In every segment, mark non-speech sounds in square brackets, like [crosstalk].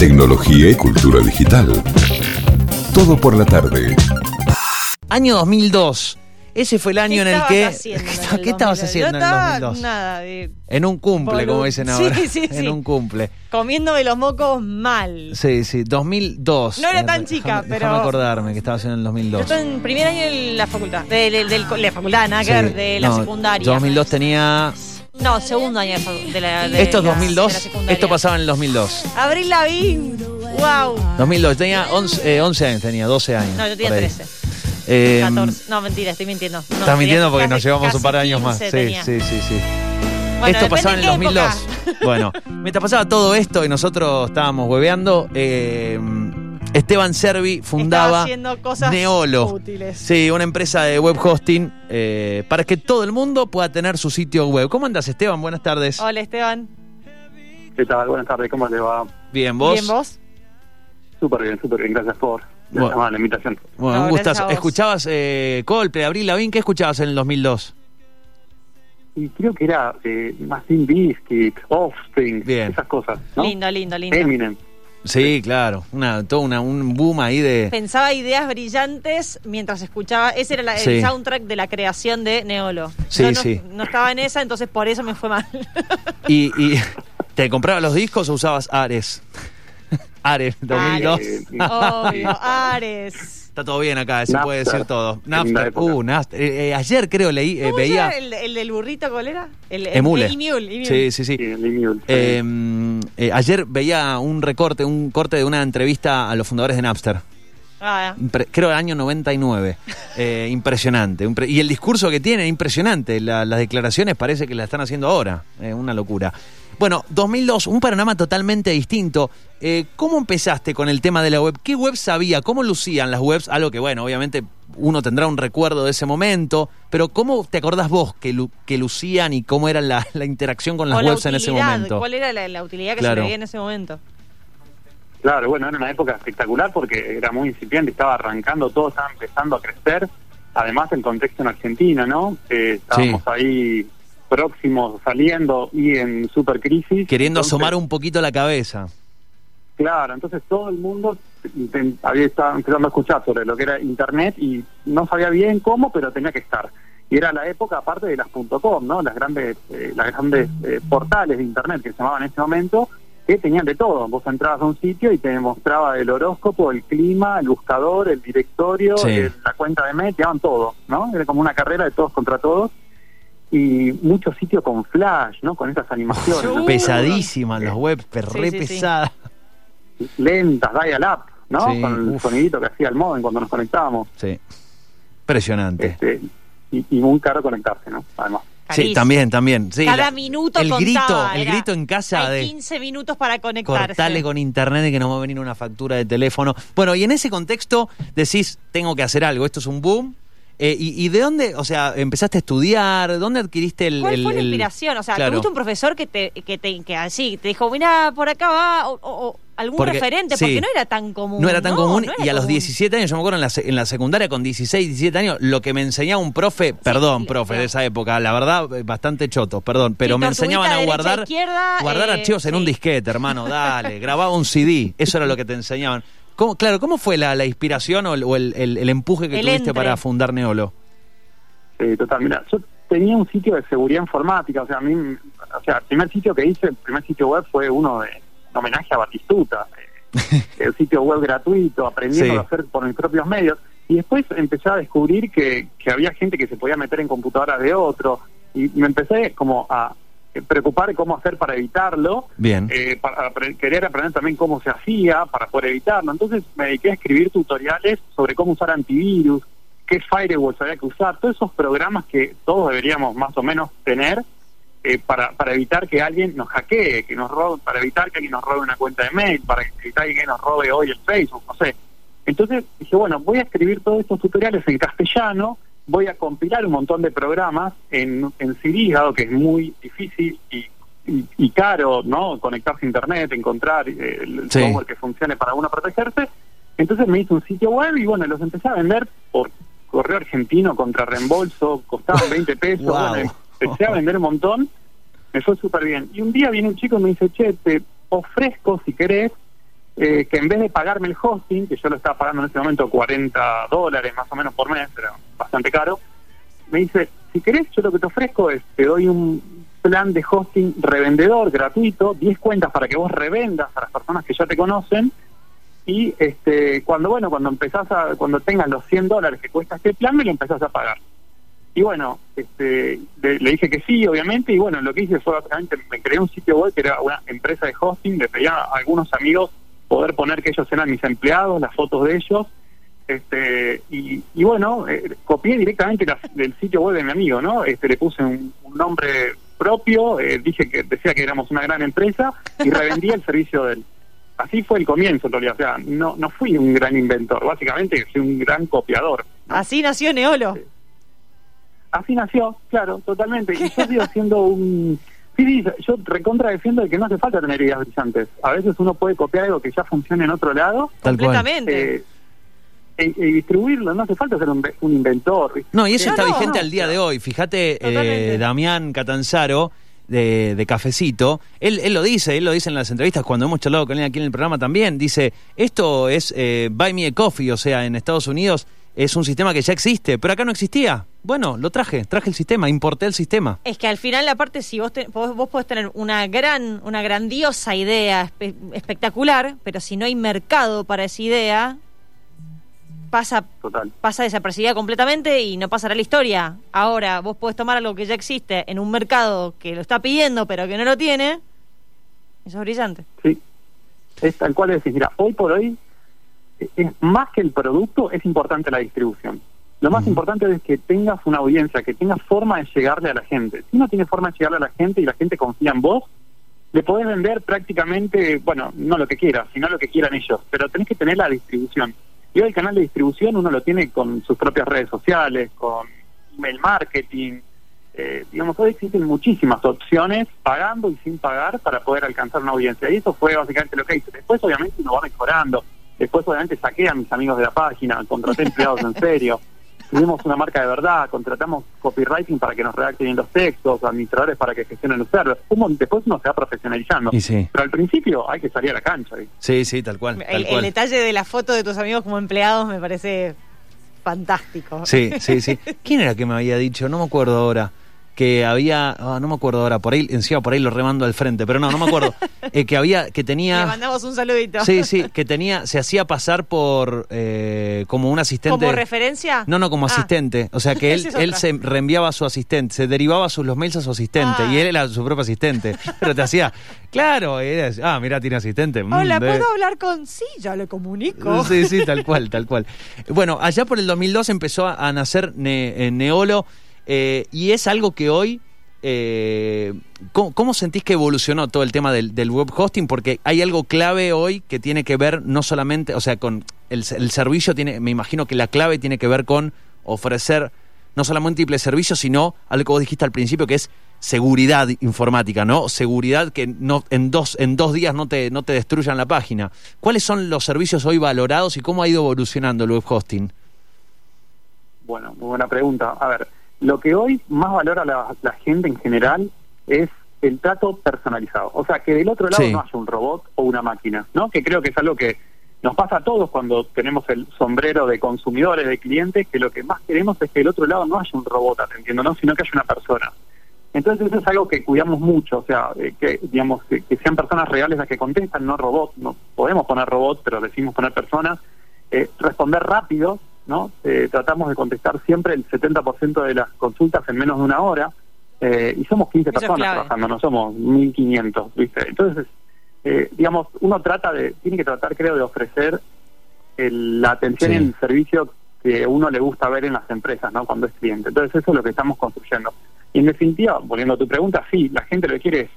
tecnología y cultura digital. Todo por la tarde. Año 2002. Ese fue el año en el que. Haciendo en el [laughs] ¿Qué estabas 2002? haciendo Yo en el estaba 2002? Nada, de- En un cumple, como dicen Sí, ahora. sí, En sí. un cumple. comiéndome los mocos mal. Sí, sí, 2002. No era Eh, tan déjame- chica, pero- Déjame acordarme que estaba haciendo en el Yo 2002. estoy en primer año de la facultad. De, de- del co- de la facultad, nada que Sí. ver, de la No, secundaria. 2002 tenía. No, segundo año de, la. De Esto es la- 2002. de la. Esto pasaba en el 2002. Abril Lavín. Wow. 2002. Tenía 11, eh, 11 años, tenía 12 años. No, yo tenía por ahí. 13. Eh, 14. No, mentira, estoy mintiendo. No, Estás mintiendo porque nos llevamos un par de años más. 15 Sí, tenía. sí, sí, sí. Bueno, esto pasaba en el qué 2002. época. Bueno, mientras pasaba todo esto y nosotros estábamos hueveando, eh, Esteban Servi fundaba cosas Neolo. útiles. Sí, una empresa de web hosting eh, para que todo el mundo pueda tener su sitio web. ¿Cómo andas, Esteban? Buenas tardes. Hola, Esteban. ¿Qué tal? Buenas tardes, ¿cómo le va? Bien, ¿vos? ¿Bien vos? Súper bien, súper bien, gracias por la, Bueno. llamada, la invitación. Bueno, No, un gustazo. ¿Escuchabas eh, Coldplay, Abril Lavín? ¿Qué escuchabas en el 2002? Y creo que era eh, más Teen Biscuit, Offspring, Bien. esas cosas, ¿no? Lindo, lindo, lindo. Eminem. Sí, claro. Una, todo una, un boom ahí de... Pensaba ideas brillantes mientras escuchaba. Ese era la- Sí. el soundtrack de la creación de Neolo. Sí, Yo no, sí. no estaba en esa, entonces por eso me fue mal. ¿Y, y te comprabas los discos o usabas Ares? Ares, 2002. Eh, Obvio, Ares. Está todo bien acá, se Napster. puede decir todo. Napster, uh, Napster. Eh, eh, ayer creo leí, eh, ¿Cómo se veía el, el del burrito cuál era? El, el- Emule. el Emule, Emule. Sí, sí, sí. sí, sí. Eh, eh, ayer veía un recorte, un corte de una entrevista a los fundadores de Napster. Ah, Impre- creo el año 99. [laughs] Eh, impresionante. Impre- y el discurso que tiene, impresionante. La- las declaraciones parece que la están haciendo ahora. Eh, una locura. Bueno, 2002, un panorama totalmente distinto. Eh, ¿Cómo empezaste con el tema de la web? ¿Qué web sabía? ¿Cómo lucían las webs? Algo que, bueno, obviamente uno tendrá un recuerdo de ese momento, pero ¿cómo te acordás vos que, lu- que lucían y cómo era la, la interacción con las o la webs en ese momento? ¿Cuál era la, la utilidad que Claro. se le veía en ese momento? Claro, bueno, era una época espectacular porque era muy incipiente, estaba arrancando, todo estaba empezando a crecer. Además, el contexto en Argentina, ¿no? Eh, estábamos ahí próximos, saliendo y en super crisis. Queriendo Entonces, asomar un poquito la cabeza. Claro, entonces todo el mundo había estado empezando a escuchar sobre lo que era Internet y no sabía bien cómo, pero tenía que estar. Y era la época, aparte de las .com, ¿no? Las grandes, eh, las grandes eh, portales de Internet que se llamaban en ese momento, que tenían de todo. Vos entrabas a un sitio y te mostraba el horóscopo, el clima, el buscador, el directorio, Sí. el- la cuenta de mail, te daban todo, ¿no? Era como una carrera de todos contra todos. Y muchos sitios con flash, ¿no? Con esas animaciones. ¿no? [laughs] Pesadísimas las webs, re Sí, sí, sí. pesadas. lentas, dial-up, ¿no? Sí, Con el uf. sonidito que hacía el modem cuando nos conectábamos. Sí. Impresionante. Este, y, y muy caro conectarse, ¿no? Además. Sí, también, también. Sí, Cada la- minuto el contaba, grito, el grito en casa Hay de 15 minutos para conectarse. cortarle con internet y que nos va a venir una factura de teléfono. Bueno, y en ese contexto decís, tengo que hacer algo, esto es un boom. Eh, y, y de dónde, o sea, empezaste a estudiar? ¿Dónde adquiriste el...? ¿Cuál el- fue la inspiración? O sea, Claro. ¿te gusta un profesor que te, que te que así te dijo, mira, por acá va, o, o- o algún Porque- referente? sí. Porque no era tan común. No era tan común no y a los común. 17 años, yo me acuerdo en la, en la secundaria con 16, 17 años, lo que me enseñaba un profe, perdón, sí, profe claro. de esa época, la verdad, eh, bastante choto, perdón, pero Sí, me enseñaban a guardar, guardar eh, archivos en un sí. disquete, hermano, dale, grababa un CD, eso era lo que te enseñaban. ¿Cómo, claro, ¿cómo fue la, la inspiración o el, o el- el- el empuje que El tuviste entre. para fundar Neolo? Eh, total, mira, yo tenía un sitio de seguridad informática, o sea, a mí, o sea, el primer sitio que hice, el primer sitio web fue uno de homenaje a Batistuta, eh, el sitio web gratuito, aprendiendo Sí. a hacer por mis propios medios. Y después empecé a descubrir que, que había gente que se podía meter en computadoras de otro, y me empecé como a eh, preocupar cómo hacer para evitarlo, Bien. eh, para querer aprender también cómo se hacía para poder evitarlo. Entonces me dediqué a escribir tutoriales sobre cómo usar antivirus, qué firewalls había que usar, todos esos programas que todos deberíamos más o menos tener eh, para, para evitar que alguien nos hackee, que nos robe, para evitar que alguien nos robe una cuenta de mail, para evitar que alguien nos robe hoy el Facebook, no sé. Entonces dije, bueno, voy a escribir todos estos tutoriales en castellano, voy a compilar un montón de programas en, en CD, dado que es muy difícil y, y, y caro, ¿no? Conectarse a Internet, encontrar eh, el Sí. software que funcione para uno protegerse. Entonces me hice un sitio web y bueno, los empecé a vender por correo argentino contra reembolso, costaban 20 pesos, Wow. bueno, empecé a vender un montón, me fue súper bien. Y un día viene un chico y me dice, che, te ofrezco, si querés, eh, que en vez de pagarme el hosting, que yo lo estaba pagando en ese momento 40 dólares más o menos por mes, era bastante caro, me dice, si querés, yo lo que te ofrezco es, te doy un plan de hosting revendedor gratuito, 10 cuentas para que vos revendas a las personas que ya te conocen, y este cuando bueno cuando empezás a cuando tengas los 100 dólares que cuesta este plan me lo empezás a pagar y bueno este le, le dije que sí obviamente y bueno lo que hice fue básicamente me creé un sitio web que era una empresa de hosting le pedía a algunos amigos poder poner que ellos eran mis empleados las fotos de ellos este y, y bueno eh, copié directamente la- del sitio web de mi amigo no este le puse un, un nombre propio eh, dije que decía que éramos una gran empresa y revendía el servicio de él así fue el comienzo en realidad o sea no no fui un gran inventor básicamente fui un gran copiador ¿no? Así nació Neolo. Así nació claro totalmente y yo [laughs] sigo siendo un sí sí yo recontra defiendo de que no hace falta tener ideas brillantes a veces uno puede copiar algo que ya funcione en otro lado Tal. Completamente. eh, y, y distribuirlo no hace falta ser un, un inventor. No, y eso No, está no, vigente no. al día de hoy. Fíjate, eh, Damián Catanzaro, de, de Cafecito, él, él lo dice, él lo dice en las entrevistas, cuando hemos charlado con él aquí en el programa también, dice, esto es eh, Buy Me a Coffee, o sea, en Estados Unidos es un sistema que ya existe, pero acá no existía. Bueno, lo traje, traje el sistema, importé el sistema. Es que al final, la parte, si vos, te- vos, vos podés tener una gran, una grandiosa idea espe- espectacular, pero si no hay mercado para esa idea, pasa, total pasa desapercibida completamente y no pasará la historia. Ahora, vos podés tomar algo que ya existe en un mercado que lo está pidiendo, pero que no lo tiene. Eso es brillante. Sí, es tal cual decís. Mira, hoy por hoy, es más que el producto, es importante la distribución. Lo más importante es que tengas una audiencia, que tengas forma de llegarle a la gente. Si no tienes forma de llegarle a la gente y la gente confía en vos, le podés vender prácticamente, bueno, no lo que quieras, sino lo que quieran ellos, pero tenés que tener la distribución. Y hoy el canal de distribución uno lo tiene con sus propias redes sociales, con email marketing, eh, digamos, hoy existen muchísimas opciones, pagando y sin pagar, para poder alcanzar una audiencia. Y eso fue básicamente lo que hice. Después, obviamente, uno va mejorando. Después, obviamente, saqué a mis amigos de la página, contraté empleados en serio. [laughs] Tuvimos una marca de verdad, contratamos copywriting para que nos redacten bien los textos, administradores para que gestionen los servers. Después uno se va profesionalizando. Y sí. Pero al principio hay que salir a la cancha. Sí, sí, tal cual. tal El, el cual. detalle de la foto de tus amigos como empleados me parece fantástico. Sí, sí, sí. [laughs] ¿Quién era que me había dicho? No me acuerdo ahora. Que había, ah, no me acuerdo ahora, por ahí, encima por ahí lo remando al frente, pero no, no me acuerdo. [laughs] Eh, que había, que Le tenía. mandamos un saludito. Sí, sí, que tenía, se hacía pasar por eh, como un asistente. ¿Como referencia? No, no, como Ah. asistente. O sea que [laughs] él, es él se reenviaba a su asistente, se derivaba sus, los mails a su asistente Ah. y él era su propio asistente. Pero te hacía, claro, ah, mira, tiene asistente. mm, Hola, debe- ¿puedo hablar con...? Sí, ya le comunico. Sí, sí, tal [laughs] cual, tal cual. Bueno, allá por el 2002 empezó a, a nacer Ne- eh, Neolo eh, y es algo que hoy... eh, ¿cómo, sentís que evolucionó todo el tema del, del web hosting? Porque hay algo clave hoy que tiene que ver no solamente, o sea, con el, el servicio, tiene, me imagino que la clave tiene que ver con ofrecer no solamente múltiples servicios, sino algo que vos dijiste al principio, que es seguridad informática, ¿no? Seguridad que no en dos en dos días no te no te destruyan la página. ¿Cuáles son los servicios hoy valorados y cómo ha ido evolucionando el web hosting? Bueno, muy buena pregunta. A ver, lo que hoy más valora la, la gente en general es el trato personalizado. O sea, que del otro lado Sí. no haya un robot o una máquina, ¿no? Que creo que es algo que nos pasa a todos cuando tenemos el sombrero de consumidores, de clientes, que lo que más queremos es que del otro lado no haya un robot atendiéndonos, sino que haya una persona. Entonces eso es algo que cuidamos mucho, o sea, eh, que digamos que, que sean personas reales las que contestan, no robots. No podemos poner robots, pero decimos poner personas. Eh, responder rápido, ¿no? Eh, tratamos de contestar siempre el 70% de las consultas en menos de una hora. eh, y somos 15 Eso es personas trabajando, no somos 1500, ¿viste? Entonces, eh, digamos, uno trata de, tiene que tratar, creo, de ofrecer el- la atención Sí. y el servicio que uno le gusta ver en las empresas, ¿no? Cuando es cliente. Entonces, eso es lo que estamos construyendo. Y en definitiva, volviendo a tu pregunta, sí, la gente lo que quiere es,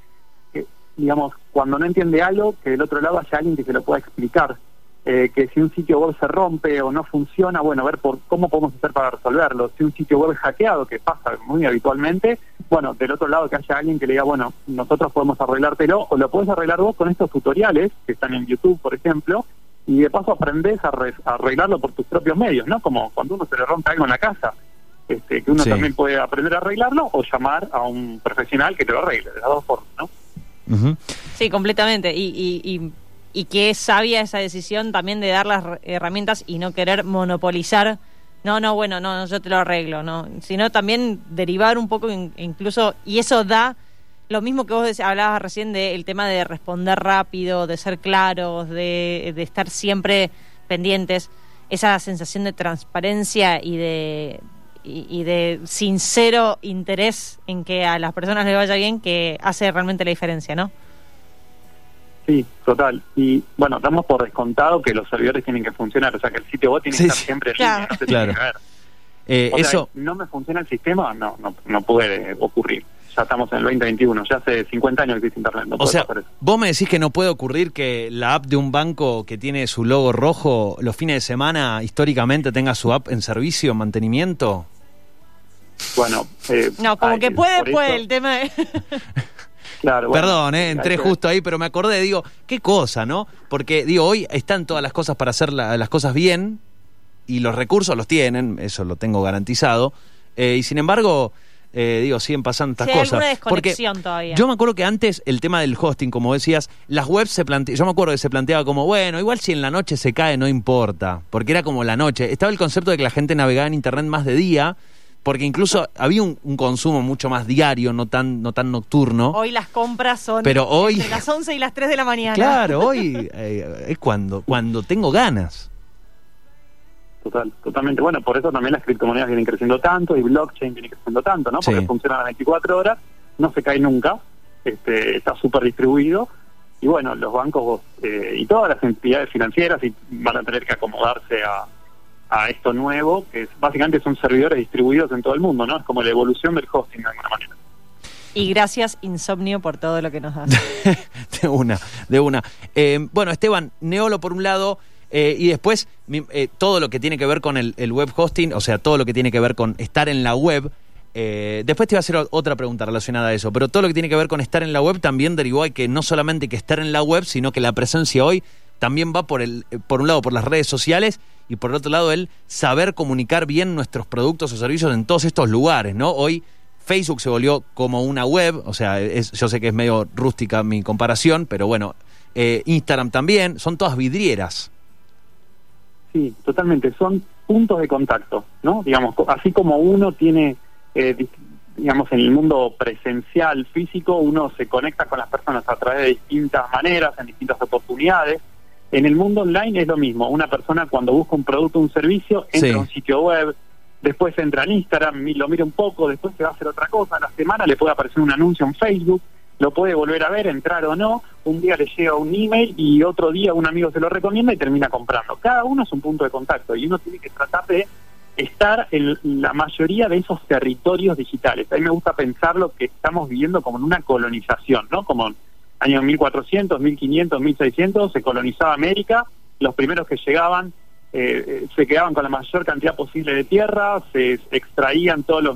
que, digamos, cuando no entiende algo, que del otro lado haya alguien que se lo pueda explicar. Eh, que si un sitio web se rompe o no funciona, bueno, ver por cómo podemos hacer para resolverlo. Si un sitio web es hackeado, que pasa muy habitualmente, bueno, del otro lado que haya alguien que le diga, bueno, nosotros podemos arreglártelo o lo puedes arreglar vos con estos tutoriales que están en YouTube, por ejemplo, y de paso aprendes a, re- a arreglarlo por tus propios medios, ¿no? Como cuando uno se le rompe algo en la casa, este, que uno Sí. también puede aprender a arreglarlo o llamar a un profesional que te lo arregle, de las dos formas, ¿no? Sí, completamente. Y, y, y y que es sabia esa decisión también de dar las herramientas y no querer monopolizar. No, no, bueno, no, yo te lo arreglo, no, sino también derivar un poco incluso y eso da lo mismo que vos hablabas recién del tema de responder rápido, de ser claros, de, estar siempre pendientes, esa sensación de transparencia y de, y, de sincero interés en que a las personas les vaya bien que hace realmente la diferencia, ¿no? Sí, total. Y bueno, damos por descontado que los servidores tienen que funcionar, o sea que el sitio web tiene que estar siempre en línea, no se tiene que ver. Eh, eso... no me funciona el sistema, no, no, no puede ocurrir ya estamos en el 2021, ya hace 50 años que existe Internet. o sea, vos me decís que no puede ocurrir que la app de un banco que tiene su logo rojo los fines de semana históricamente tenga su app en servicio, en mantenimiento. Bueno, eh, no, como que puede, puede, el tema de... [laughs] Claro, Perdón, eh, entré justo ahí, pero me acordé, digo, qué cosa, ¿no? Porque, digo, hoy están todas las cosas para hacer las cosas bien y los recursos los tienen, eso lo tengo garantizado. Eh, y sin embargo, eh, digo, siguen pasando estas cosas. Porque todavía. Yo me acuerdo que antes el tema del hosting, como decías, las webs se planteaban, yo me acuerdo que se planteaba como, bueno, igual si en la noche se cae no importa, porque era como la noche. Estaba el concepto de que la gente navegaba en internet más de día, porque incluso había un, consumo mucho más diario, no tan, no tan nocturno. Hoy las compras son Pero hoy, entre las 11 y las 3 de la mañana. Claro, hoy [laughs] eh, es cuando, cuando tengo ganas. Total, totalmente. Bueno, por eso también las criptomonedas vienen creciendo tanto y blockchain viene creciendo tanto, ¿no? Porque funciona a las 24 horas, no se cae nunca, este, está súper distribuido. Y bueno, los bancos eh, y todas las entidades financieras van a tener que acomodarse a, a esto nuevo, que es, básicamente son servidores distribuidos en todo el mundo, ¿no? Es como la evolución del hosting de alguna manera. Y gracias, Insomnio, por todo lo que nos das. [laughs] de una, de una. Eh, bueno, Esteban, Neolo por un lado, eh, y después, eh, todo lo que tiene que ver con el, web hosting, o sea, todo lo que tiene que ver con estar en la web. Eh, después te iba a hacer otra pregunta relacionada a eso, pero todo lo que tiene que ver con estar en la web también derivó a que no solamente que estar en la web, sino que la presencia hoy también va por, el, por un lado por las redes sociales y por el otro lado el saber comunicar bien nuestros productos o servicios en todos estos lugares, ¿no? Hoy Facebook se volvió como una web, o sea, yo sé que es medio rústica mi comparación, pero bueno, Instagram también, son todas vidrieras. Sí, totalmente. Son puntos de contacto, ¿no? Digamos, así como uno tiene, eh, digamos, en el mundo presencial, físico, uno se conecta con las personas a través de distintas maneras, en distintas oportunidades. En el mundo online es lo mismo. Una persona cuando busca un producto o un servicio entra a un sitio web, después entra en Instagram, lo mira un poco, después se va a hacer otra cosa. A la semana le puede aparecer un anuncio en Facebook lo puede volver a ver, entrar o no, un día le llega un email y otro día un amigo se lo recomienda y termina comprando. Cada uno es un punto de contacto y uno tiene que tratar de estar en la mayoría de esos territorios digitales. A mí me gusta pensar lo que estamos viviendo como en una colonización, ¿no? Como años 1400, 1500, 1600 se colonizaba América, los primeros que llegaban eh, se quedaban con la mayor cantidad posible de tierra, se extraían todos los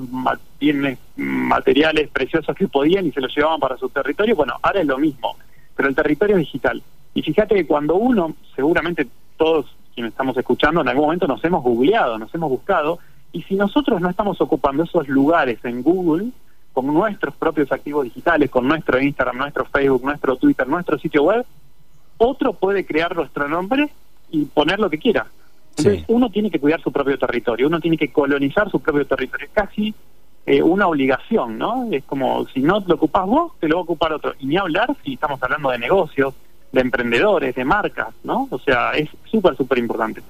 bienes materiales preciosos que podían y se los llevaban para su territorio. Bueno, ahora es lo mismo, pero el territorio es digital. Y fíjate que cuando uno, seguramente todos quienes estamos escuchando, en algún momento nos hemos googleado, nos hemos buscado, y si nosotros no estamos ocupando esos lugares en Google, con nuestros propios activos digitales, con nuestro Instagram, nuestro Facebook, nuestro Twitter, nuestro sitio web, otro puede crear nuestro nombre y poner lo que quiera. Entonces uno tiene que cuidar su propio territorio, uno tiene que colonizar su propio territorio. Es casi eh, una obligación, ¿no? Es como si no lo ocupás vos, te lo va a ocupar otro. Y ni hablar si estamos hablando de negocios, de emprendedores, de marcas, ¿no? O sea, es súper, súper importante.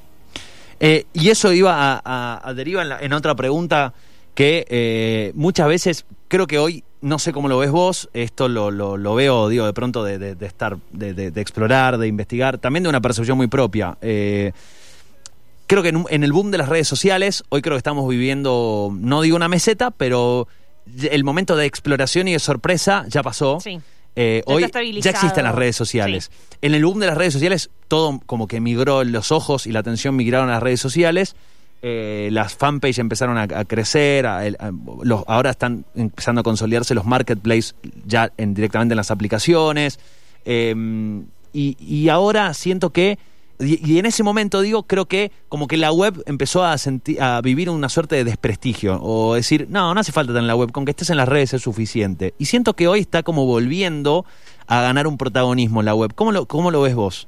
Eh, y eso iba a, a, derivar en, otra pregunta que eh, muchas veces creo que hoy no sé cómo lo ves vos, esto lo, lo, veo, digo, de pronto de, de, estar, de, de, explorar, de investigar, también de una percepción muy propia. Eh, creo que en, el boom de las redes sociales, hoy creo que estamos viviendo, no digo una meseta, pero el momento de exploración y de sorpresa ya pasó. Sí. Eh, hoy ya existen las redes sociales. En el boom de las redes sociales, todo como que migró los ojos y la atención migraron a las redes sociales. Eh, las fanpages empezaron a, crecer, ahora están empezando a consolidarse los marketplaces ya en, directamente en las aplicaciones. Em, y, ahora siento que y, en ese momento digo, creo que como que la web empezó a, a vivir una suerte de desprestigio, o decir, no, no hace falta estar en la web, con que estés en las redes es suficiente. Y siento que hoy está como volviendo a ganar un protagonismo la web. ¿Cómo lo, cómo lo ves vos?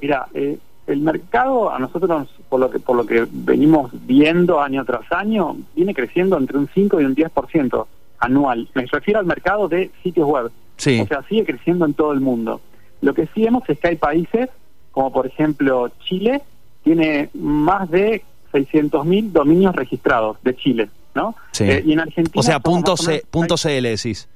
Mira, eh, el mercado a nosotros, por lo que por lo que venimos viendo año tras año, viene creciendo entre un 5 y un 10% anual. Me refiero al mercado de sitios web. Sí. O sea, sigue creciendo en todo el mundo. Lo que sí vemos es que hay países, como por ejemplo Chile, tiene más de 600.000 dominios registrados de Chile, ¿no? Sí. Eh, y en Argentina... O sea, punto, o C, menos- punto CL decís.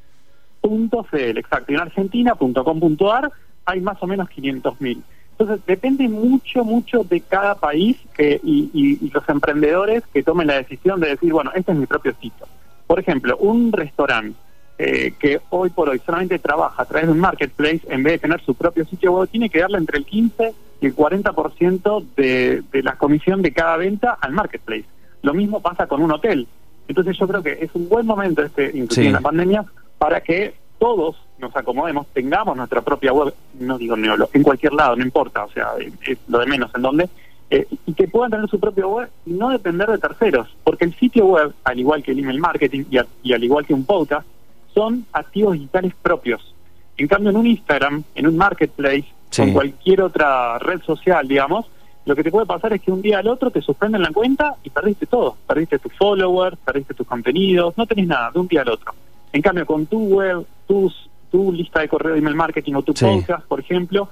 Punto CL, exacto. Y en Argentina.com.ar hay más o menos 500.000. Entonces, depende mucho, mucho de cada país que, y, y- y los emprendedores que tomen la decisión de decir, bueno, este es mi propio sitio. Por ejemplo, un restaurante eh, que hoy por hoy solamente trabaja a través de un marketplace, en vez de tener su propio sitio web, tiene que darle entre el 15 y el 40% de, de la comisión de cada venta al marketplace. Lo mismo pasa con un hotel. Entonces yo creo que es un buen momento, este, inclusive Sí. en la pandemia, para que todos nos acomodemos, tengamos nuestra propia web, no digo neolo, en cualquier lado, no importa, o sea, es- lo de menos en dónde, eh, y que puedan tener su propio web y no depender de terceros, porque el sitio web, al igual que el email marketing y, a- y al igual que un podcast, son activos digitales propios. En cambio, en un Instagram, en un marketplace, Sí. con cualquier otra red social, digamos, lo que te puede pasar es que un día al otro te suspenden la cuenta y perdiste todo. Perdiste tus followers, perdiste tus contenidos, no tenés nada de un día al otro. En cambio, con tu web, tus, tu lista de correo de email marketing o tu Sí. podcast, por ejemplo,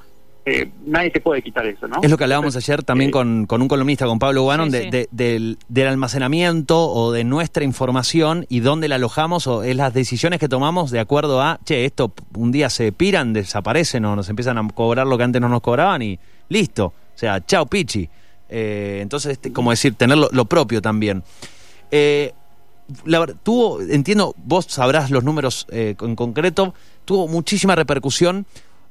eh, nadie te puede quitar eso, ¿no? Es lo que hablábamos ayer también Eh, con, con un columnista, con Pablo Guanon, Sí, de- sí. de- del, del almacenamiento o de nuestra información y dónde la alojamos o es las decisiones que tomamos de acuerdo a, che, esto un día se piran, desaparecen o nos empiezan a cobrar lo que antes no nos cobraban y listo. O sea, chao pichi. Eh, entonces, este, como decir, tener lo, lo propio también. Eh, la tuvo, entiendo, vos sabrás los números eh, en concreto, tuvo muchísima repercusión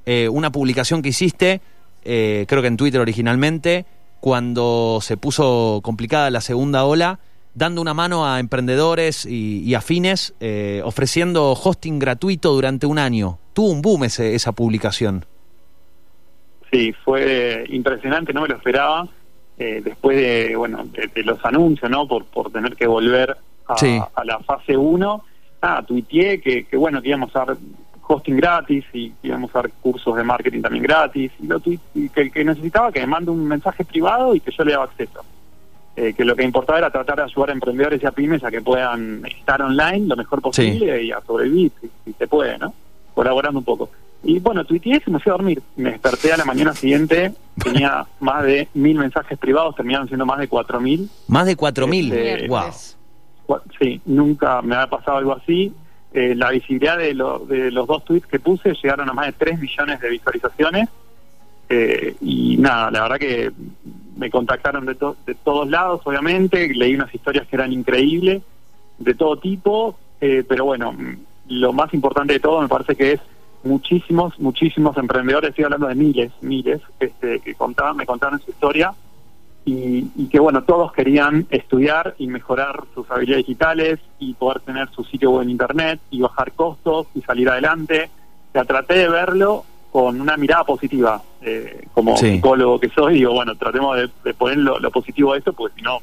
eh, una publicación que hiciste, eh, creo que en Twitter originalmente, cuando se puso complicada la segunda ola, dando una mano a emprendedores y, afines, eh, ofreciendo hosting gratuito durante un año. Tuvo un boom ese, esa publicación. Sí, fue impresionante, no me lo esperaba. eh, después de, bueno, de los anuncios, ¿no? Por, por tener que volver a, Sí. a la fase 1, ah, tuiteé que, que, bueno, que íbamos a dar hosting gratis y que íbamos a dar cursos de marketing también gratis. Y, lo tuit- y que el que necesitaba que me mande un mensaje privado y que yo le daba acceso. Eh, que lo que importaba era tratar de ayudar a emprendedores y a pymes a que puedan estar online lo mejor posible y a sobrevivir, si, si se puede, ¿no? Colaborando un poco. Y bueno, tuiteé y me fui a dormir. Me desperté a la mañana siguiente, tenía [laughs] más de mil mensajes privados, terminaron siendo más de cuatro mil. Más de 4.000. Este, wow. Sí, nunca me había pasado algo así. Eh, la visibilidad de, de los dos tweets que puse llegaron a más de 3 millones de visualizaciones. Eh, y nada, la verdad que me contactaron de, de todos lados, obviamente. Leí unas historias que eran increíbles, de todo tipo. eh, pero bueno, lo más importante de todo me parece que es muchísimos, muchísimos emprendedores, estoy hablando de miles, miles, este, que contaban, me contaron su historia y, y que bueno, todos querían estudiar y mejorar sus habilidades digitales y poder tener su sitio web en internet y bajar costos y salir adelante. O sea, traté de verlo con una mirada positiva, eh, como Sí. psicólogo que soy, digo, bueno, tratemos de, de poner lo, lo positivo de esto, porque si no,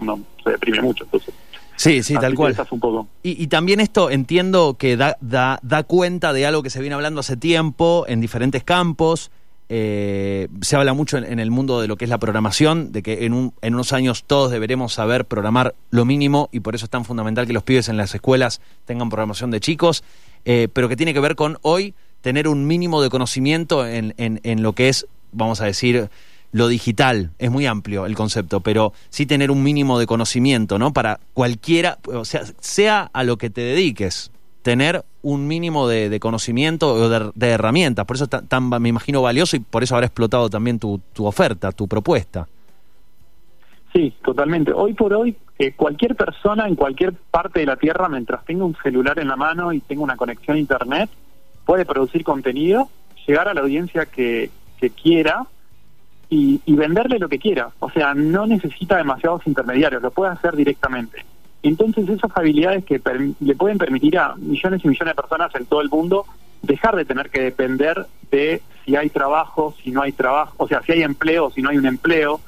uno se deprime mucho. Entonces, Sí, sí, así tal cual. un poco. Y, y también esto entiendo que da, da, da cuenta de algo que se viene hablando hace tiempo en diferentes campos. Eh, se habla mucho en, el mundo de lo que es la programación, de que en, un, en unos años todos deberemos saber programar lo mínimo y por eso es tan fundamental que los pibes en las escuelas tengan programación de chicos, eh, pero que tiene que ver con hoy tener un mínimo de conocimiento en, en, en lo que es, vamos a decir, lo digital, es muy amplio el concepto, pero sí tener un mínimo de conocimiento, ¿no? Para cualquiera, o sea, sea a lo que te dediques, tener un mínimo de, de conocimiento o de, de herramientas. Por eso es tan, me imagino, valioso y por eso habrá explotado también tu, tu oferta, tu propuesta. Sí, totalmente. Hoy por hoy, eh, cualquier persona en cualquier parte de la Tierra, mientras tenga un celular en la mano y tenga una conexión a Internet, puede producir contenido, llegar a la audiencia que, que quiera y, y venderle lo que quiera. O sea, no necesita demasiados intermediarios, lo puede hacer directamente. Entonces, esas habilidades que le pueden permitir a millones y millones de personas en todo el mundo dejar de tener que depender de si hay trabajo, si no hay trabajo, o sea, si hay empleo, si no hay un empleo.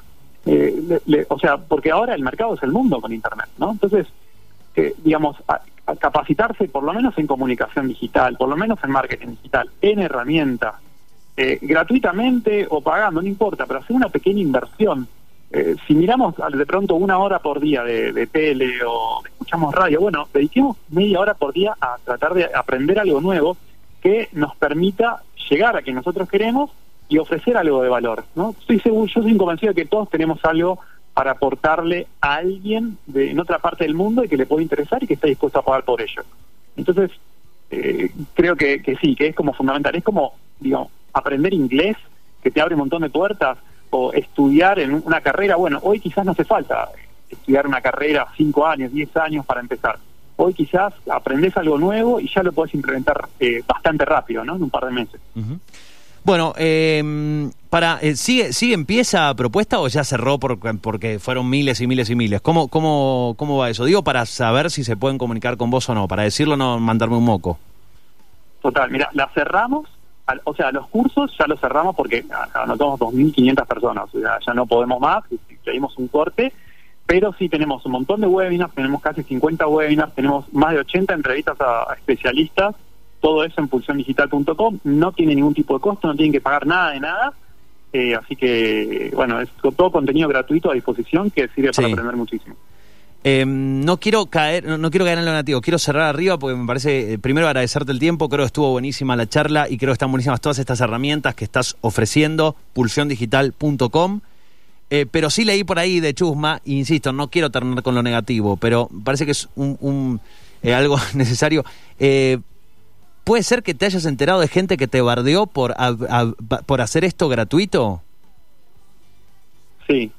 Eh, o sea, porque ahora el mercado es el mundo con Internet, ¿no? Entonces, eh, digamos, capacitarse por lo menos en comunicación digital, por lo menos en marketing digital, en herramientas eh, gratuitamente o pagando, no importa, pero hacer una pequeña inversión. Eh, si miramos de pronto una hora por día de, tele o escuchamos radio, bueno, dediquemos media hora por día a tratar de aprender algo nuevo que nos permita llegar a quien nosotros queremos y ofrecer algo de valor. ¿no? Estoy seguro, yo soy convencido de que todos tenemos algo para aportarle a alguien de, en otra parte del mundo y que le puede interesar y que está dispuesto a pagar por ello. Entonces, eh, creo que, que sí, que es como fundamental. Es como, digamos, aprender inglés, que te abre un montón de puertas, o estudiar en una carrera. Bueno, hoy quizás no hace falta estudiar una carrera cinco años, diez años para empezar. Hoy quizás aprendes algo nuevo y ya lo puedes implementar eh, bastante rápido, ¿no? En un par de meses. Uh Bueno, eh, para eh, ¿sigue, ¿sigue empieza propuesta o ya cerró por, porque fueron miles y miles y miles? ¿Cómo, cómo, ¿Cómo va eso? Digo, para saber si se pueden comunicar con vos o no, para decirlo no mandarme un moco. Total, mira, la cerramos o sea, los cursos ya los cerramos porque anotamos 2.500 personas, o sea, ya no podemos más, pedimos un corte, pero sí tenemos un montón de webinars, tenemos casi 50 webinars, tenemos más de 80 entrevistas a, especialistas, todo eso en pulsiondigital.com, no tiene ningún tipo de costo, no tienen que pagar nada de nada, eh, así que, bueno, es todo contenido gratuito a disposición que sirve para aprender muchísimo. Eh, no quiero caer, no, quiero caer en lo negativo, quiero cerrar arriba porque me parece, eh, primero agradecerte el tiempo, creo que estuvo buenísima la charla y creo que están buenísimas todas estas herramientas que estás ofreciendo, pulsiondigital.com. Eh, pero sí leí por ahí de Chusma, insisto, no quiero terminar con lo negativo, pero parece que es un, eh, algo [laughs] necesario. ¿Puede ser que te hayas enterado de gente que te bardeó por, por hacer esto gratuito? Sí,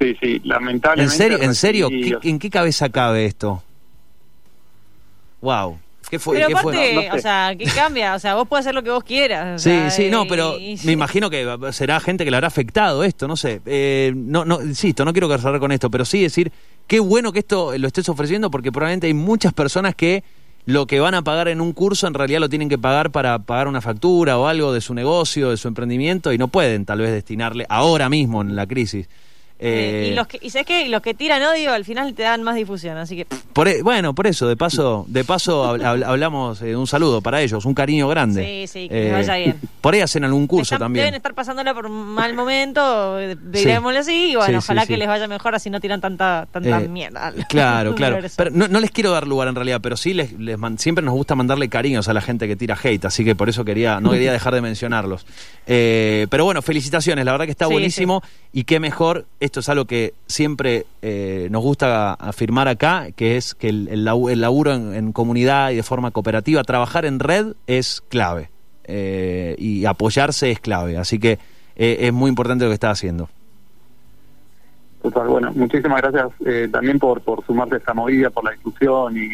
Sí, sí, lamentablemente. ¿En serio? ¿En, serio? ¿En qué cabeza cabe esto? Wow. ¿Qué fue? Pero aparte, o sea, ¿qué cambia? O sea, vos podés hacer lo que vos quieras. Sí, sí, no, pero me imagino que será gente que le habrá afectado esto, no sé. Eh, no, no, insisto, no quiero cerrar con esto, pero sí decir, qué bueno que esto lo estés ofreciendo porque probablemente hay muchas personas que lo que van a pagar en un curso en realidad lo tienen que pagar para pagar una factura o algo de su negocio, de su emprendimiento y no pueden tal vez destinarle ahora mismo en la crisis. Eh, y los que, y sabes qué, los que tiran odio al final te dan más difusión, así que por, e, bueno, por eso, de paso, de paso hablamos de un saludo para ellos, un cariño grande. Sí, sí, que les vaya bien. [laughs] Por ahí hacen algún curso también. Deben estar pasándola por un mal momento, digámosle así, y bueno, ojalá que les vaya mejor así no tiran tanta tanta eh, mierda. [laughs] Claro, claro. Pero no, les quiero dar lugar en realidad, pero sí les, les siempre nos gusta mandarle cariños a la gente que tira hate, así que por eso quería no quería dejar de mencionarlos. Eh, pero bueno, felicitaciones, la verdad que está buenísimo y qué mejor, esto es algo que siempre eh, nos gusta afirmar acá, que es que el, el, laburo en, comunidad y de forma cooperativa, trabajar en red es clave eh, y apoyarse es clave, así que eh, es muy importante lo que está haciendo. Total, bueno, muchísimas gracias también por, por sumarte a esta movida, por la discusión y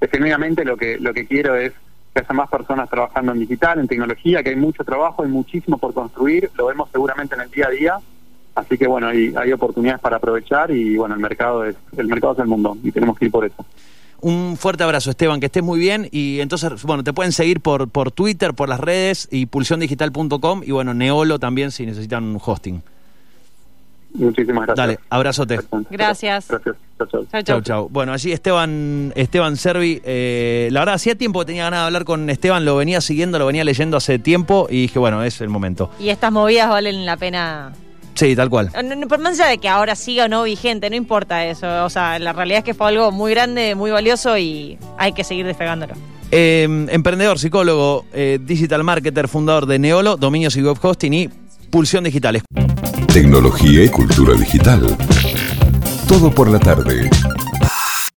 definitivamente lo que, lo que quiero es que haya más personas trabajando en digital, en tecnología, que hay mucho trabajo, hay muchísimo por construir, lo vemos seguramente en el día a día Así que bueno, hay, hay oportunidades para aprovechar y bueno, el mercado es el mercado es el mundo y tenemos que ir por eso. Un fuerte abrazo, Esteban, que estés muy bien. Y entonces, bueno, te pueden seguir por, por Twitter, por las redes y pulsiondigital.com y bueno, Neolo también si necesitan un hosting. Muchísimas gracias. Dale, abrazote. Gracias. Gracias. Chau, chau. Chau, Bueno, allí Esteban, Esteban Servi. Eh, la verdad, hacía tiempo que tenía ganas de hablar con Esteban, lo venía siguiendo, lo venía leyendo hace tiempo y dije, bueno, es el momento. Y estas movidas valen la pena Sí, tal cual. por más allá de que ahora siga o no vigente, no importa eso. O sea, la realidad es que fue algo muy grande, muy valioso y hay que seguir despegándolo. Em, emprendedor, psicólogo, eh, digital marketer, fundador de Neolo, dominios y web hosting y Pulsión Digitales. Tecnología y cultura digital. Todo por la tarde.